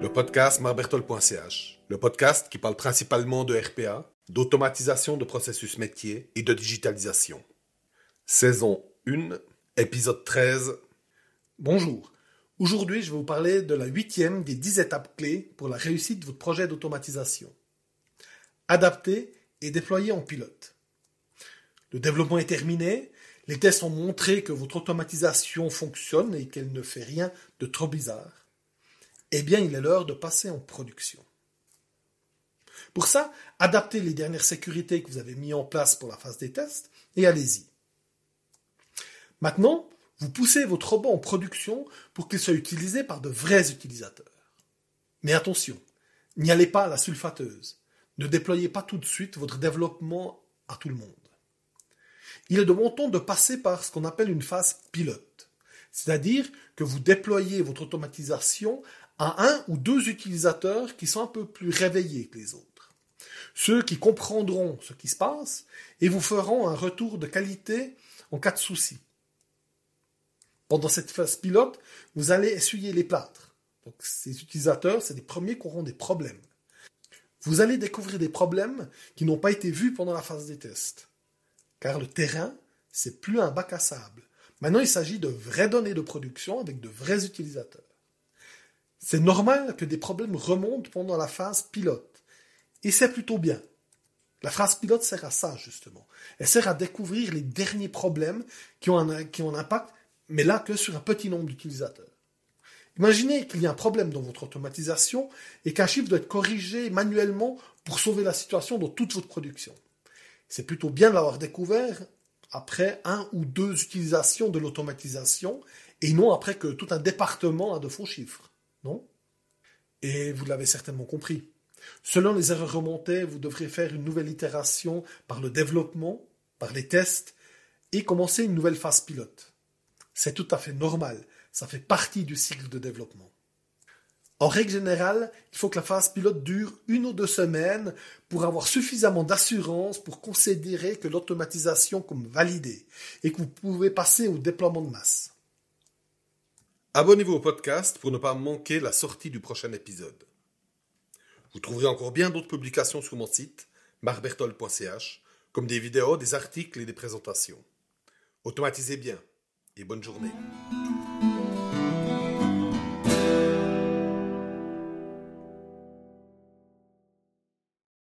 Le podcast marbertol.ch, le podcast qui parle principalement de RPA, d'automatisation de processus métier et de digitalisation. Saison 1, épisode 13. Bonjour. Aujourd'hui, je vais vous parler de la huitième des dix étapes clés pour la réussite de votre projet d'automatisation. Adapter et déployer en pilote. Le développement est terminé, les tests ont montré que votre automatisation fonctionne et qu'elle ne fait rien de trop bizarre. Eh bien, il est l'heure de passer en production. Pour ça, adaptez les dernières sécurités que vous avez mises en place pour la phase des tests et allez-y. Maintenant, vous poussez votre robot en production pour qu'il soit utilisé par de vrais utilisateurs. Mais attention, n'y allez pas à la sulfateuse. Ne déployez pas tout de suite votre développement à tout le monde. Il est de bon ton de passer par ce qu'on appelle une phase pilote. C'est-à-dire que vous déployez votre automatisation à un ou deux utilisateurs qui sont un peu plus réveillés que les autres. Ceux qui comprendront ce qui se passe et vous feront un retour de qualité en cas de souci. Pendant cette phase pilote, vous allez essuyer les plâtres. Donc, ces utilisateurs, c'est les premiers qui auront des problèmes. Vous allez découvrir des problèmes qui n'ont pas été vus pendant la phase des tests. Car le terrain, c'est plus un bac à sable. Maintenant, il s'agit de vraies données de production avec de vrais utilisateurs. C'est normal que des problèmes remontent pendant la phase pilote. Et c'est plutôt bien. La phase pilote sert à ça, justement. Elle sert à découvrir les derniers problèmes qui ont un, qui ont un impact mais là que sur un petit nombre d'utilisateurs. Imaginez qu'il y a un problème dans votre automatisation et qu'un chiffre doit être corrigé manuellement pour sauver la situation dans toute votre production. C'est plutôt bien de l'avoir découvert après un ou deux utilisations de l'automatisation et non après que tout un département a de faux chiffres. Non? Et vous l'avez certainement compris. Selon les erreurs remontées, vous devrez faire une nouvelle itération par le développement, par les tests et commencer une nouvelle phase pilote. C'est tout à fait normal, ça fait partie du cycle de développement. En règle générale, il faut que la phase pilote dure une ou deux semaines pour avoir suffisamment d'assurance pour considérer que l'automatisation comme validée et que vous pouvez passer au déploiement de masse. Abonnez-vous au podcast pour ne pas manquer la sortie du prochain épisode. Vous trouverez encore bien d'autres publications sur mon site, marbertol.ch, comme des vidéos, des articles et des présentations. Automatisez bien et bonne journée.